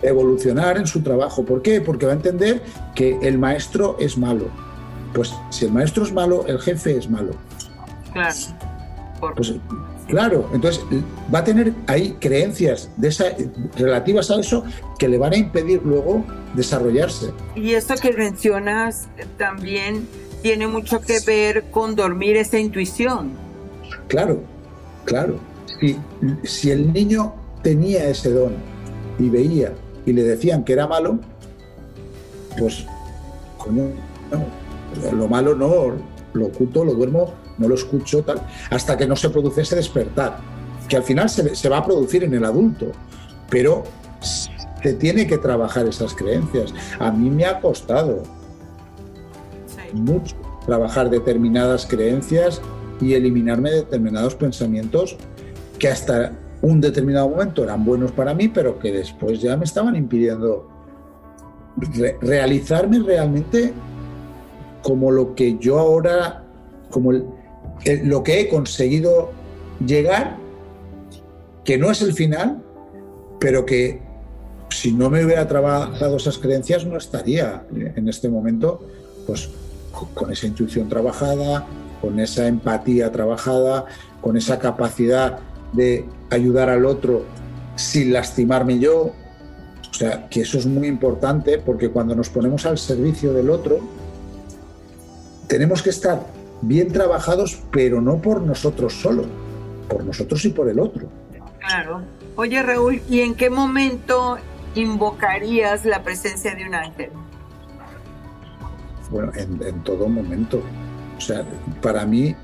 evolucionar en su trabajo. ¿Por qué? Porque va a entender que el maestro es malo. Pues si el maestro es malo, el jefe es malo. Claro. Pues, claro, entonces va a tener ahí creencias de esa, relativas a eso que le van a impedir luego desarrollarse. Y esto que mencionas también tiene mucho que ver con dormir esa intuición. Claro, claro. Si, si el niño tenía ese don y veía y le decían que era malo, pues, lo malo no, lo oculto, lo duermo, no lo escucho, tal, hasta que no se produce ese despertar, que al final se, se va a producir en el adulto, pero se tiene que trabajar esas creencias. A mí me ha costado mucho trabajar determinadas creencias y eliminarme determinados pensamientos que hasta un determinado momento eran buenos para mí, pero que después ya me estaban impidiendo realizarme realmente como lo que yo ahora, como lo que he conseguido llegar, que no es el final, pero que si no me hubiera trabajado esas creencias no estaría en este momento pues con esa intuición trabajada, con esa empatía trabajada, con esa capacidad de ayudar al otro sin lastimarme yo. O sea, que eso es muy importante porque cuando nos ponemos al servicio del otro, tenemos que estar bien trabajados, pero no por nosotros solo, por nosotros y por el otro. Claro. Oye, Raúl, ¿y en qué momento invocarías la presencia de un ángel? Bueno, en, en todo momento. O sea, para mí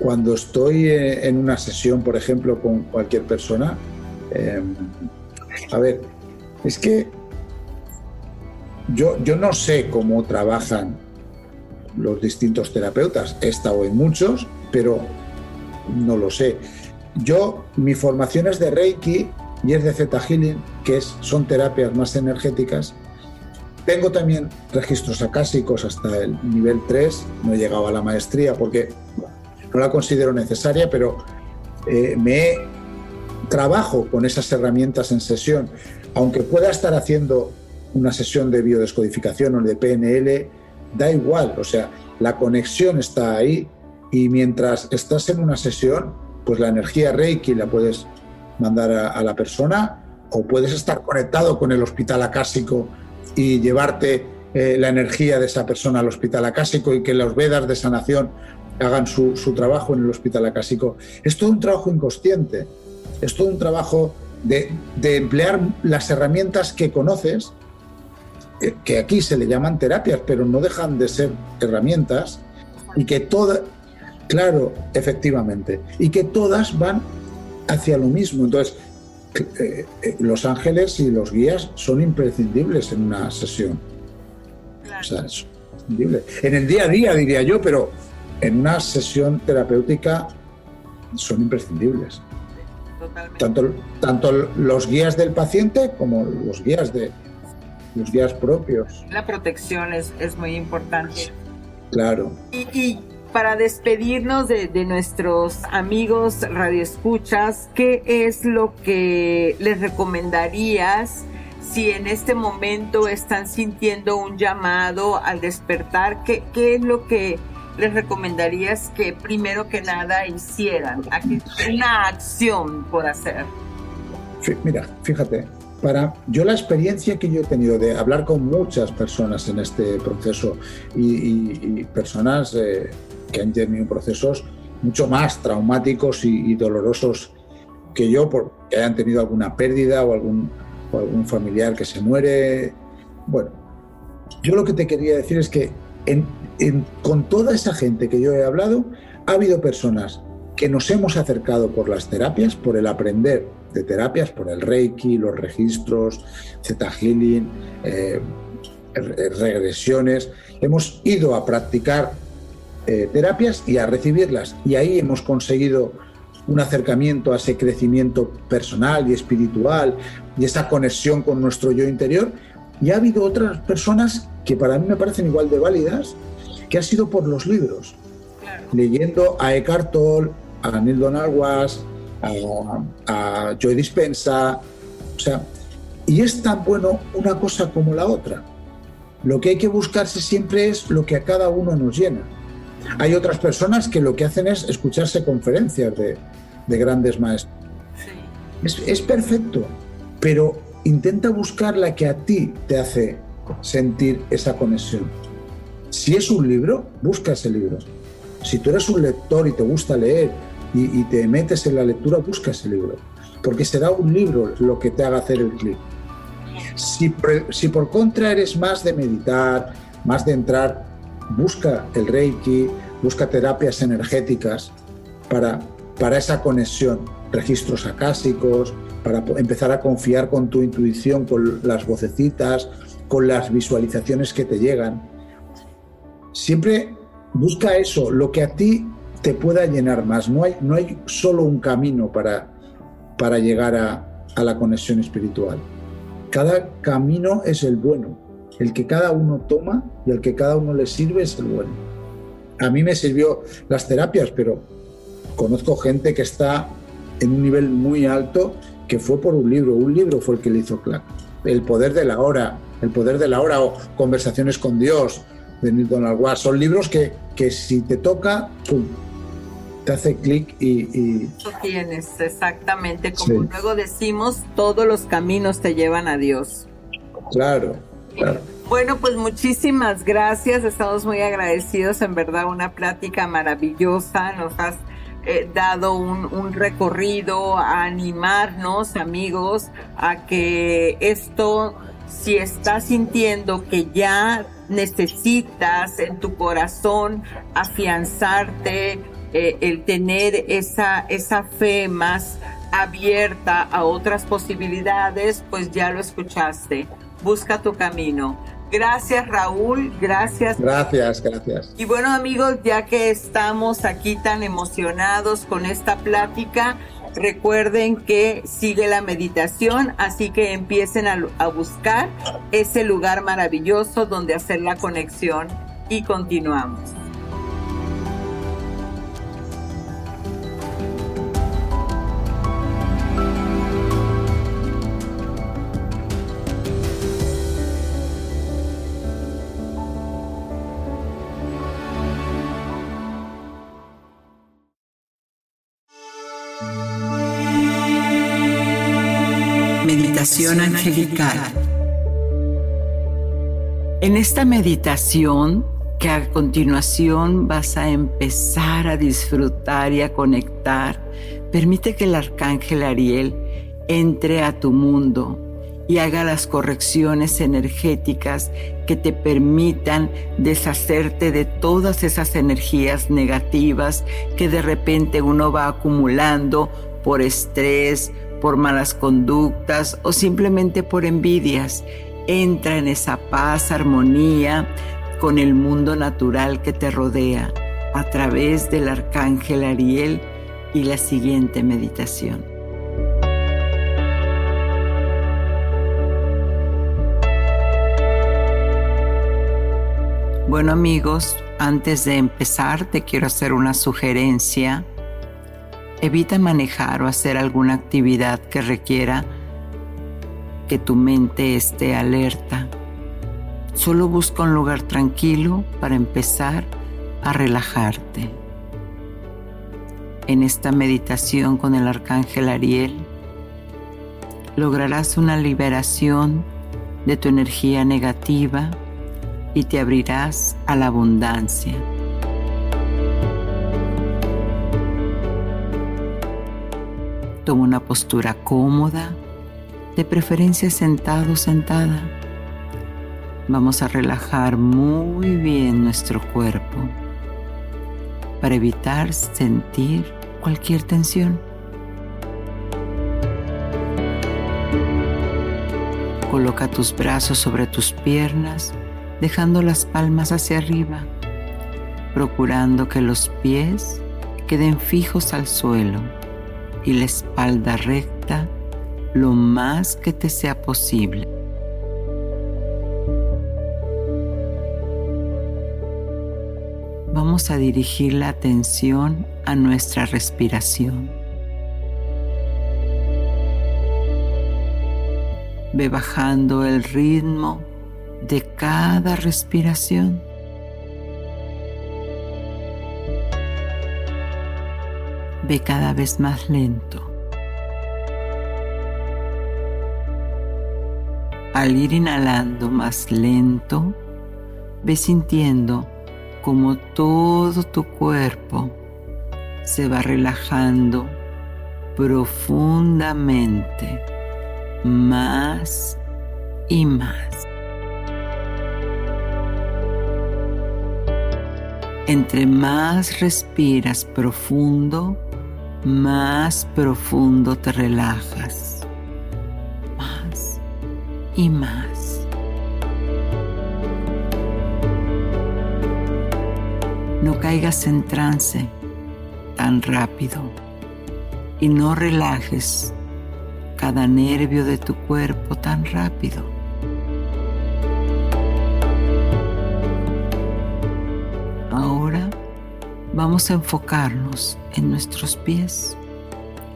cuando estoy eh, en una sesión, por ejemplo, con cualquier persona, em, a ver, es que yo, yo no sé cómo trabajan los distintos terapeutas. He estado en muchos, pero no lo sé. Yo, mi formación es de Reiki y es de Zeta Healing, que es, son terapias más energéticas. Tengo también registros acásicos hasta el nivel 3, no he llegado a la maestría porque no la considero necesaria, pero eh, me trabajo con esas herramientas en sesión, aunque pueda estar haciendo una sesión de biodescodificación o de PNL, da igual, o sea, la conexión está ahí y mientras estás en una sesión, pues la energía Reiki la puedes mandar a, la persona o puedes estar conectado con el hospital acásico y llevarte eh, la energía de esa persona al hospital acásico y que los Vedas de sanación hagan su, trabajo en el hospital acásico. Es todo un trabajo inconsciente, es todo un trabajo de, emplear las herramientas que conoces, que aquí se le llaman terapias, pero no dejan de ser herramientas, y que todas, claro, efectivamente, y que todas van hacia lo mismo. Entonces, eh, eh, los ángeles y los guías son imprescindibles en una sesión. O sea, es. En el día a día, diría yo, pero en una sesión terapéutica son imprescindibles. Tanto, tanto los guías del paciente como los guías de los guías propios. La protección es, es muy importante. Claro. Y, para despedirnos de, de, nuestros amigos radioescuchas, ¿qué es lo que les recomendarías si en este momento están sintiendo un llamado al despertar? ¿Qué, qué es lo que les recomendarías que primero que nada hicieran? Aquí una acción por hacer. Mira, fíjate, para yo la experiencia que yo he tenido de hablar con muchas personas en este proceso y, personas eh, que han tenido procesos mucho más traumáticos y, dolorosos que yo, porque hayan tenido alguna pérdida o algún, familiar que se muere. Bueno, yo lo que te quería decir es que con toda esa gente que yo he hablado, ha habido personas que nos hemos acercado por las terapias, por el aprender de terapias, por el Reiki, los registros, Zeta Healing, eh, regresiones. Hemos ido a practicar eh, terapias y a recibirlas. Y ahí hemos conseguido un acercamiento a ese crecimiento personal y espiritual y esa conexión con nuestro yo interior. Y ha habido otras personas que para mí me parecen igual de válidas, que ha sido por los libros. leyendo a Eckhart Tolle, a Neil Donald Walsh, a, a Joy Dispensa, o sea, y es tan bueno una cosa como la otra. Lo que hay que buscarse siempre es lo que a cada uno nos llena. Hay otras personas que lo que hacen es escucharse conferencias de, grandes maestros. Es, es perfecto, pero intenta buscar la que a ti te hace sentir esa conexión. Si es un libro, busca ese libro. Si tú eres un lector y te gusta leer y, te metes en la lectura, busca ese libro. Porque será un libro lo que te haga hacer el clic. Si, si por contra eres más de meditar, más de entrar, busca el Reiki, busca terapias energéticas para, para esa conexión, registros acásicos, para empezar a confiar con tu intuición, con las vocecitas, con las visualizaciones que te llegan. Siempre busca eso, lo que a ti te pueda llenar más. No hay, no hay solo un camino para, para llegar a, a la conexión espiritual. Cada camino es el bueno. El que cada uno toma y el que cada uno le sirve es el bueno. A mí me sirvió las terapias, pero conozco gente que está en un nivel muy alto que fue por un libro. Un libro fue el que le hizo clac. El poder de la hora, el poder de la hora o Conversaciones con Dios de Neil Donald Walsh. Son libros que, que si te toca, te hace clic y, tienes, exactamente. Como luego decimos, todos los caminos te llevan a Dios. Claro, claro. Bueno, pues muchísimas gracias. Estamos muy agradecidos. En verdad, una plática maravillosa. Nos has eh, dado un, recorrido a animarnos, amigos, a que esto, si estás sintiendo que ya necesitas en tu corazón afianzarte, eh, el tener esa, esa fe más abierta a otras posibilidades, pues ya lo escuchaste. Busca tu camino. Gracias Raúl, gracias. Gracias, gracias. Y bueno amigos, ya que estamos aquí tan emocionados con esta plática, recuerden que sigue la meditación, así que empiecen a, a buscar ese lugar maravilloso donde hacer la conexión y continuamos. Angelical. En esta meditación que a continuación vas a empezar a disfrutar y a conectar, permite que el arcángel Ariel entre a tu mundo y haga las correcciones energéticas que te permitan deshacerte de todas esas energías negativas que de repente uno va acumulando por estrés, por malas conductas o simplemente por envidias. Entra en esa paz, armonía con el mundo natural que te rodea a través del arcángel Ariel y la siguiente meditación. Bueno amigos, antes de empezar te quiero hacer una sugerencia Evita manejar o hacer alguna actividad que requiera que tu mente esté alerta. Solo busca un lugar tranquilo para empezar a relajarte. En esta meditación con el arcángel Ariel, lograrás una liberación de tu energía negativa y te abrirás a la abundancia. Toma una postura cómoda, de preferencia sentado o sentada. Vamos a relajar muy bien nuestro cuerpo para evitar sentir cualquier tensión. Coloca tus brazos sobre tus piernas, dejando las palmas hacia arriba, procurando que los pies queden fijos al suelo y la espalda recta lo más que te sea posible. Vamos a dirigir la atención a nuestra respiración. Ve bajando el ritmo de cada respiración. Cada vez más lento. Al ir inhalando más lento, ve sintiendo como todo tu cuerpo se va relajando profundamente, más y más. Entre más respiras profundo, más profundo te relajas. Más y más. No caigas en trance tan rápido y no relajes cada nervio de tu cuerpo tan rápido. Vamos a enfocarnos en nuestros pies,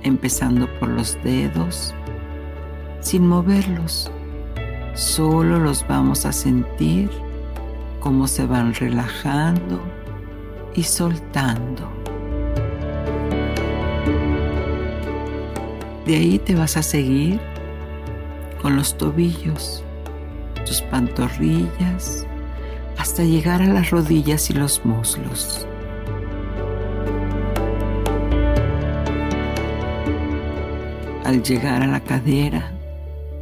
empezando por los dedos, sin moverlos. Solo los vamos a sentir como se van relajando y soltando. De ahí te vas a seguir con los tobillos, tus pantorrillas, hasta llegar a las rodillas y los muslos. Al llegar a la cadera,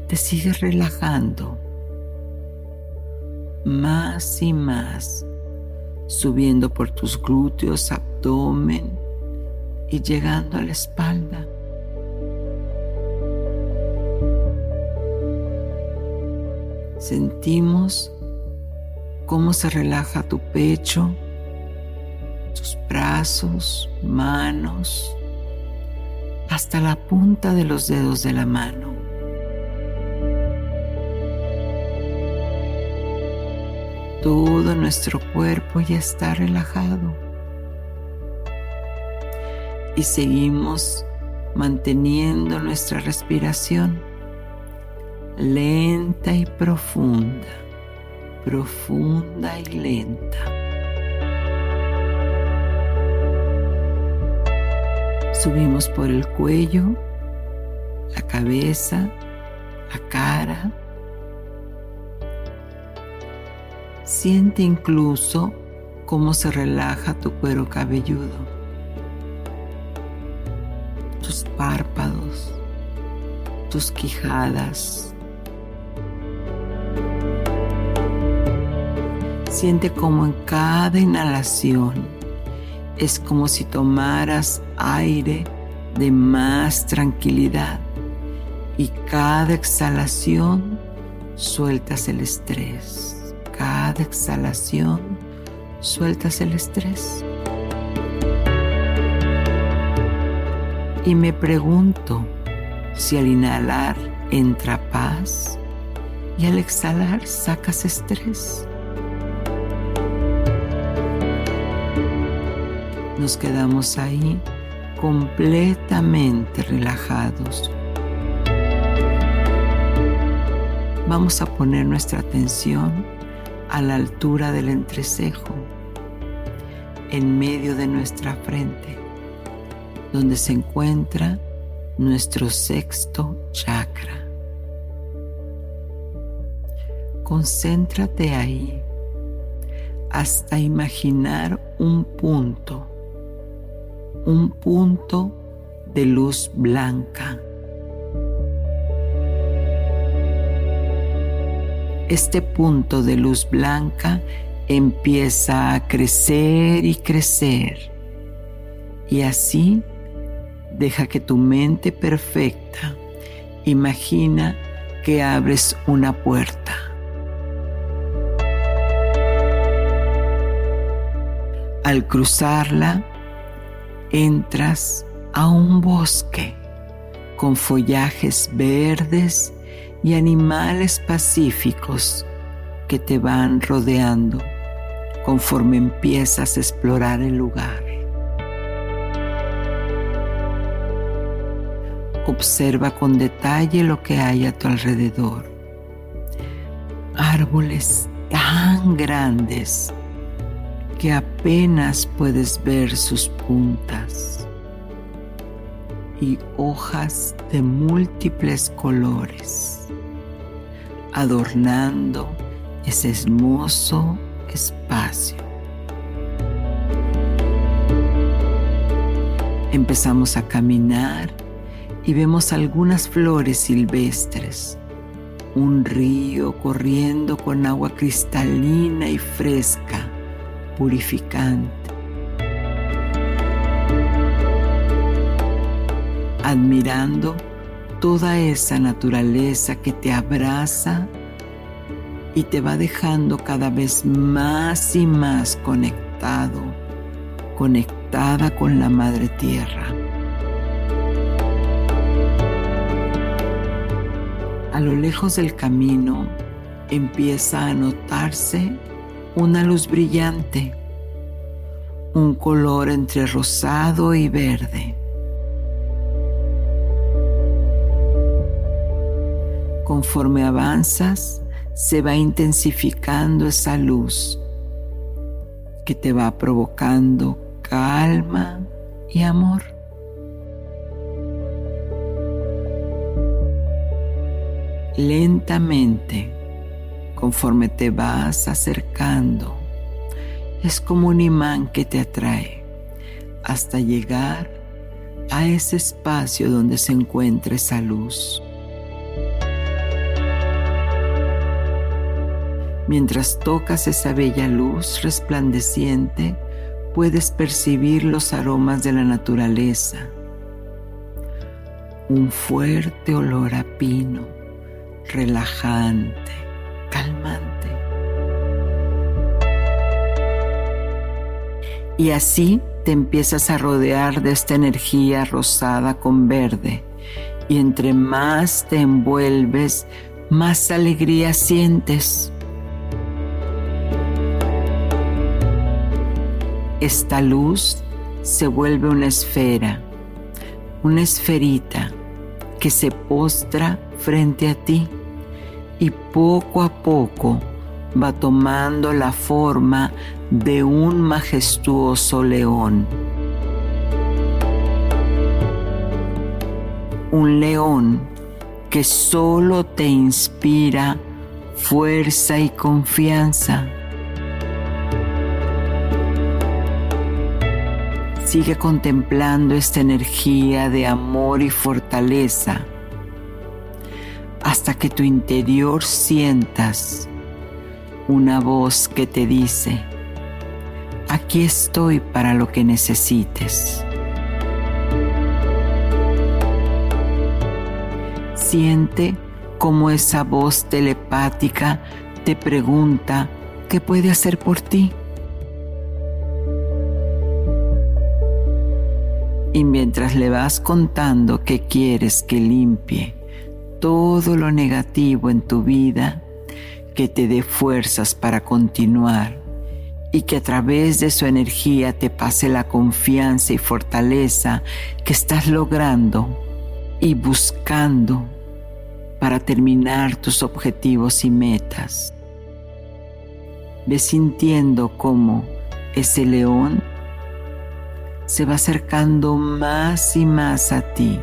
te sigues relajando más y más subiendo por tus glúteos, abdomen y llegando a la espalda. Sentimos cómo se relaja tu pecho, tus brazos, manos, hasta la punta de los dedos de la mano. Todo nuestro cuerpo ya está relajado. Y seguimos manteniendo nuestra respiración lenta y profunda, profunda y lenta. Subimos por el cuello, la cabeza, la cara, Siente incluso cómo se relaja tu cuero cabelludo, tus párpados, tus quijadas. Siente como en cada inhalación es como si tomaras aire de más tranquilidad y cada exhalación sueltas el estrés cada exhalación sueltas el estrés. Y me pregunto si al inhalar entra paz y al exhalar sacas estrés. Nos quedamos ahí completamente relajados. Vamos a poner nuestra atención a la altura del entrecejo, en medio de nuestra frente, donde se encuentra nuestro sexto chakra. Concéntrate ahí hasta imaginar un punto, un punto de luz blanca este punto de luz blanca empieza a crecer y crecer. Y así deja que tu mente perfecta imagina que abres una puerta. Al cruzarla, entras a un bosque con follajes verdes y animales pacíficos que te van rodeando conforme empiezas a explorar el lugar. Observa con detalle lo que hay a tu alrededor. Árboles tan grandes que apenas puedes ver sus puntas y hojas de múltiples colores, adornando ese hermoso espacio. Empezamos a caminar y vemos algunas flores silvestres, un río corriendo con agua cristalina y fresca, purificante. Admirando toda esa naturaleza que te abraza y te va dejando cada vez más y más conectado, conectada con la Madre Tierra. A lo lejos del camino empieza a notarse una luz brillante, un color entre rosado y verde. Conforme avanzas, se va intensificando esa luz que te va provocando calma y amor. lentamente, conforme te vas acercando, es como un imán que te atrae hasta llegar a ese espacio donde se encuentra esa luz. Mientras tocas esa bella luz resplandeciente, puedes percibir los aromas de la naturaleza. Un fuerte olor a pino relajante, calmante. Y así te empiezas a rodear de esta energía rosada con verde. Y entre más te envuelves, más alegría sientes. Esta luz se vuelve una esfera, una esferita que se postra frente a ti y poco a poco va tomando la forma de un majestuoso león. Un león que solo te inspira fuerza y confianza. Sigue contemplando esta energía de amor y fortaleza hasta que tu interior sientas una voz que te dice, aquí estoy para lo que necesites. Siente cómo esa voz telepática te pregunta qué puede hacer por ti. Y mientras le vas contando que quieres que limpie todo lo negativo en tu vida que te dé fuerzas para continuar y que a través de su energía te pase la confianza y fortaleza que estás logrando y buscando para terminar tus objetivos y metas. Ve sintiendo cómo ese león se va acercando más y más a ti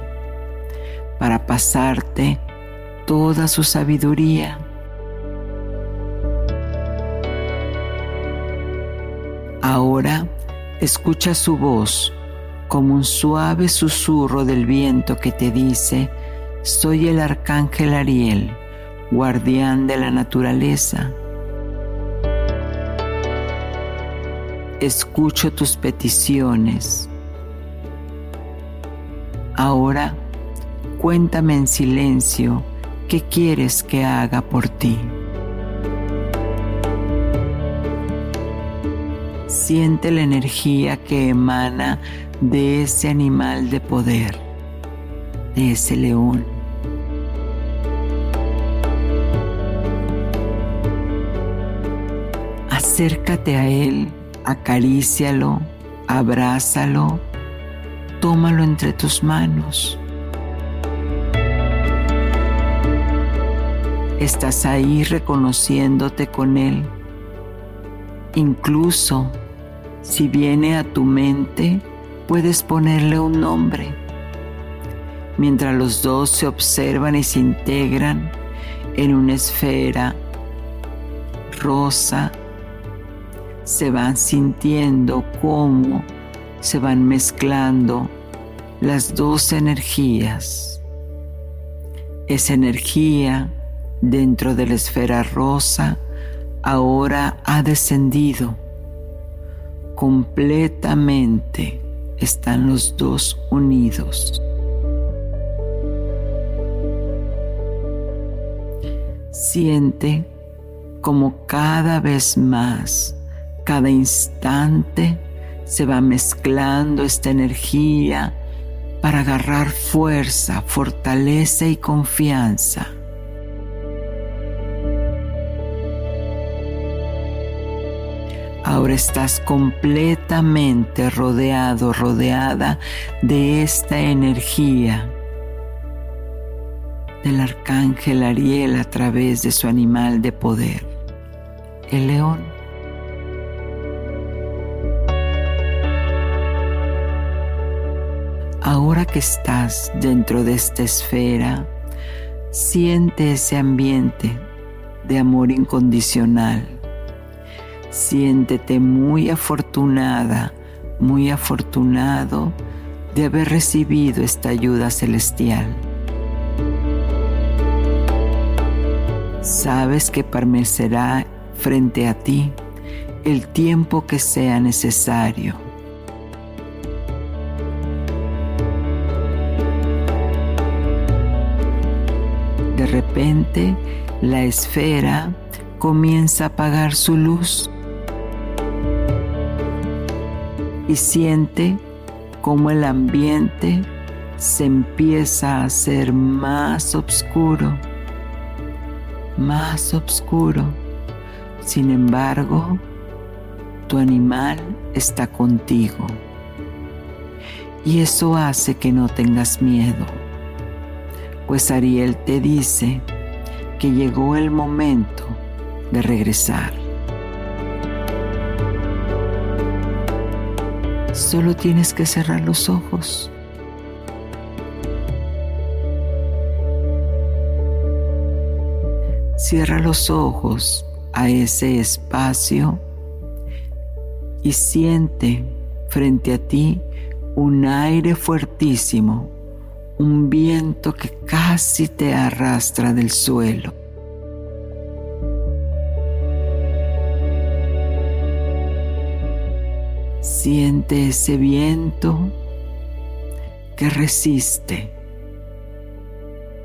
para pasarte toda su sabiduría. Ahora escucha su voz como un suave susurro del viento que te dice, soy el arcángel Ariel, guardián de la naturaleza. Escucho tus peticiones. Ahora cuéntame en silencio ¿Qué quieres que haga por ti? Siente la energía que emana de ese animal de poder, de ese león. Acércate a Él, acarícialo, abrázalo, tómalo entre tus manos. Estás ahí reconociéndote con Él. Incluso si viene a tu mente, puedes ponerle un nombre. Mientras los dos se observan y se integran en una esfera rosa, se van sintiendo cómo se van mezclando las dos energías. Esa energía dentro de la esfera rosa ahora ha descendido completamente están los dos unidos. Siente como cada vez más, cada instante, se va mezclando esta energía para agarrar fuerza, fortaleza y confianza. Ahora estás completamente rodeado, rodeada de esta energía del arcángel Ariel a través de su animal de poder, el león. Ahora que estás dentro de esta esfera, siente ese ambiente de amor incondicional Siéntete muy afortunada, muy afortunado de haber recibido esta ayuda celestial. Sabes que permanecerá frente a ti el tiempo que sea necesario. De repente, la esfera comienza a apagar su luz y siente cómo el ambiente se empieza a hacer más oscuro, más oscuro. Sin embargo, tu animal está contigo. Y eso hace que no tengas miedo, pues Ariel te dice que llegó el momento de regresar. Solo tienes que cerrar los ojos. Cierra los ojos a ese espacio y siente frente a ti un aire fuertísimo, un viento que casi te arrastra del suelo. Siente ese viento que resiste,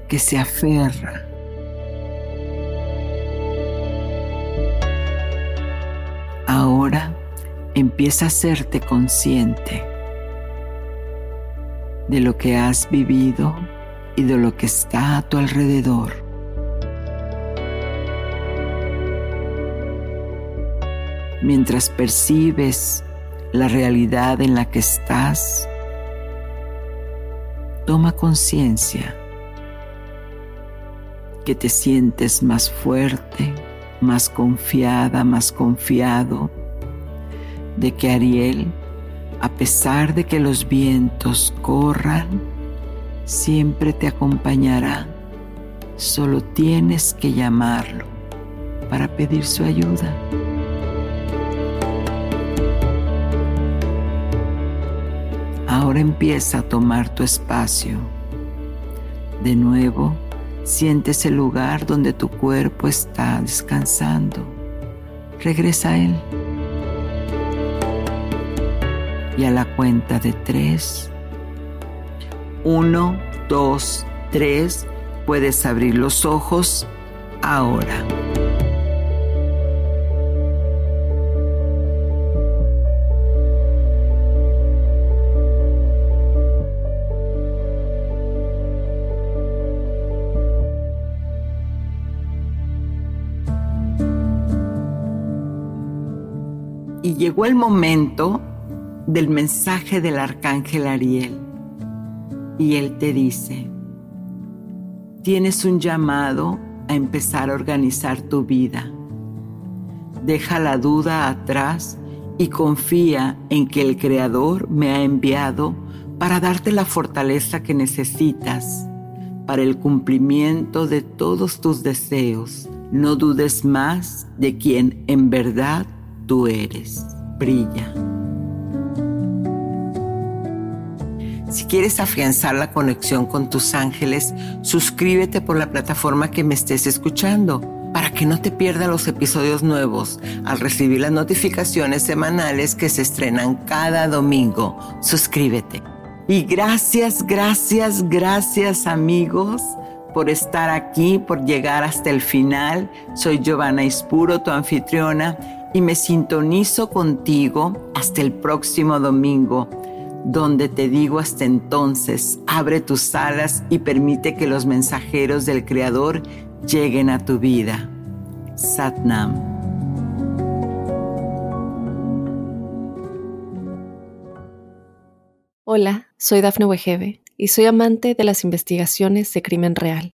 que se aferra. Ahora empieza a hacerte consciente de lo que has vivido y de lo que está a tu alrededor. Mientras percibes la realidad en la que estás, toma conciencia que te sientes más fuerte, más confiada, más confiado de que Ariel, a pesar de que los vientos corran, siempre te acompañará. Solo tienes que llamarlo para pedir su ayuda. Empieza a tomar tu espacio. De nuevo, sientes el lugar donde tu cuerpo está descansando. Regresa a él. Y a la cuenta de tres, uno, dos, tres, puedes abrir los ojos ahora. Llegó el momento del mensaje del arcángel Ariel. Y él te dice, tienes un llamado a empezar a organizar tu vida. Deja la duda atrás y confía en que el Creador me ha enviado para darte la fortaleza que necesitas para el cumplimiento de todos tus deseos. No dudes más de quien en verdad tú eres. Brilla. Si quieres afianzar la conexión con tus ángeles, suscríbete por la plataforma que me estés escuchando para que no te pierdas los episodios nuevos al recibir las notificaciones semanales que se estrenan cada domingo. Suscríbete. Y gracias, gracias, gracias amigos por estar aquí, por llegar hasta el final. Soy Giovanna Ispuro, tu anfitriona, y me sintonizo contigo hasta el próximo domingo, donde te digo hasta entonces, abre tus alas y permite que los mensajeros del Creador lleguen a tu vida. Satnam. Hola, soy Dafne Wegebe y soy amante de las investigaciones de crimen real.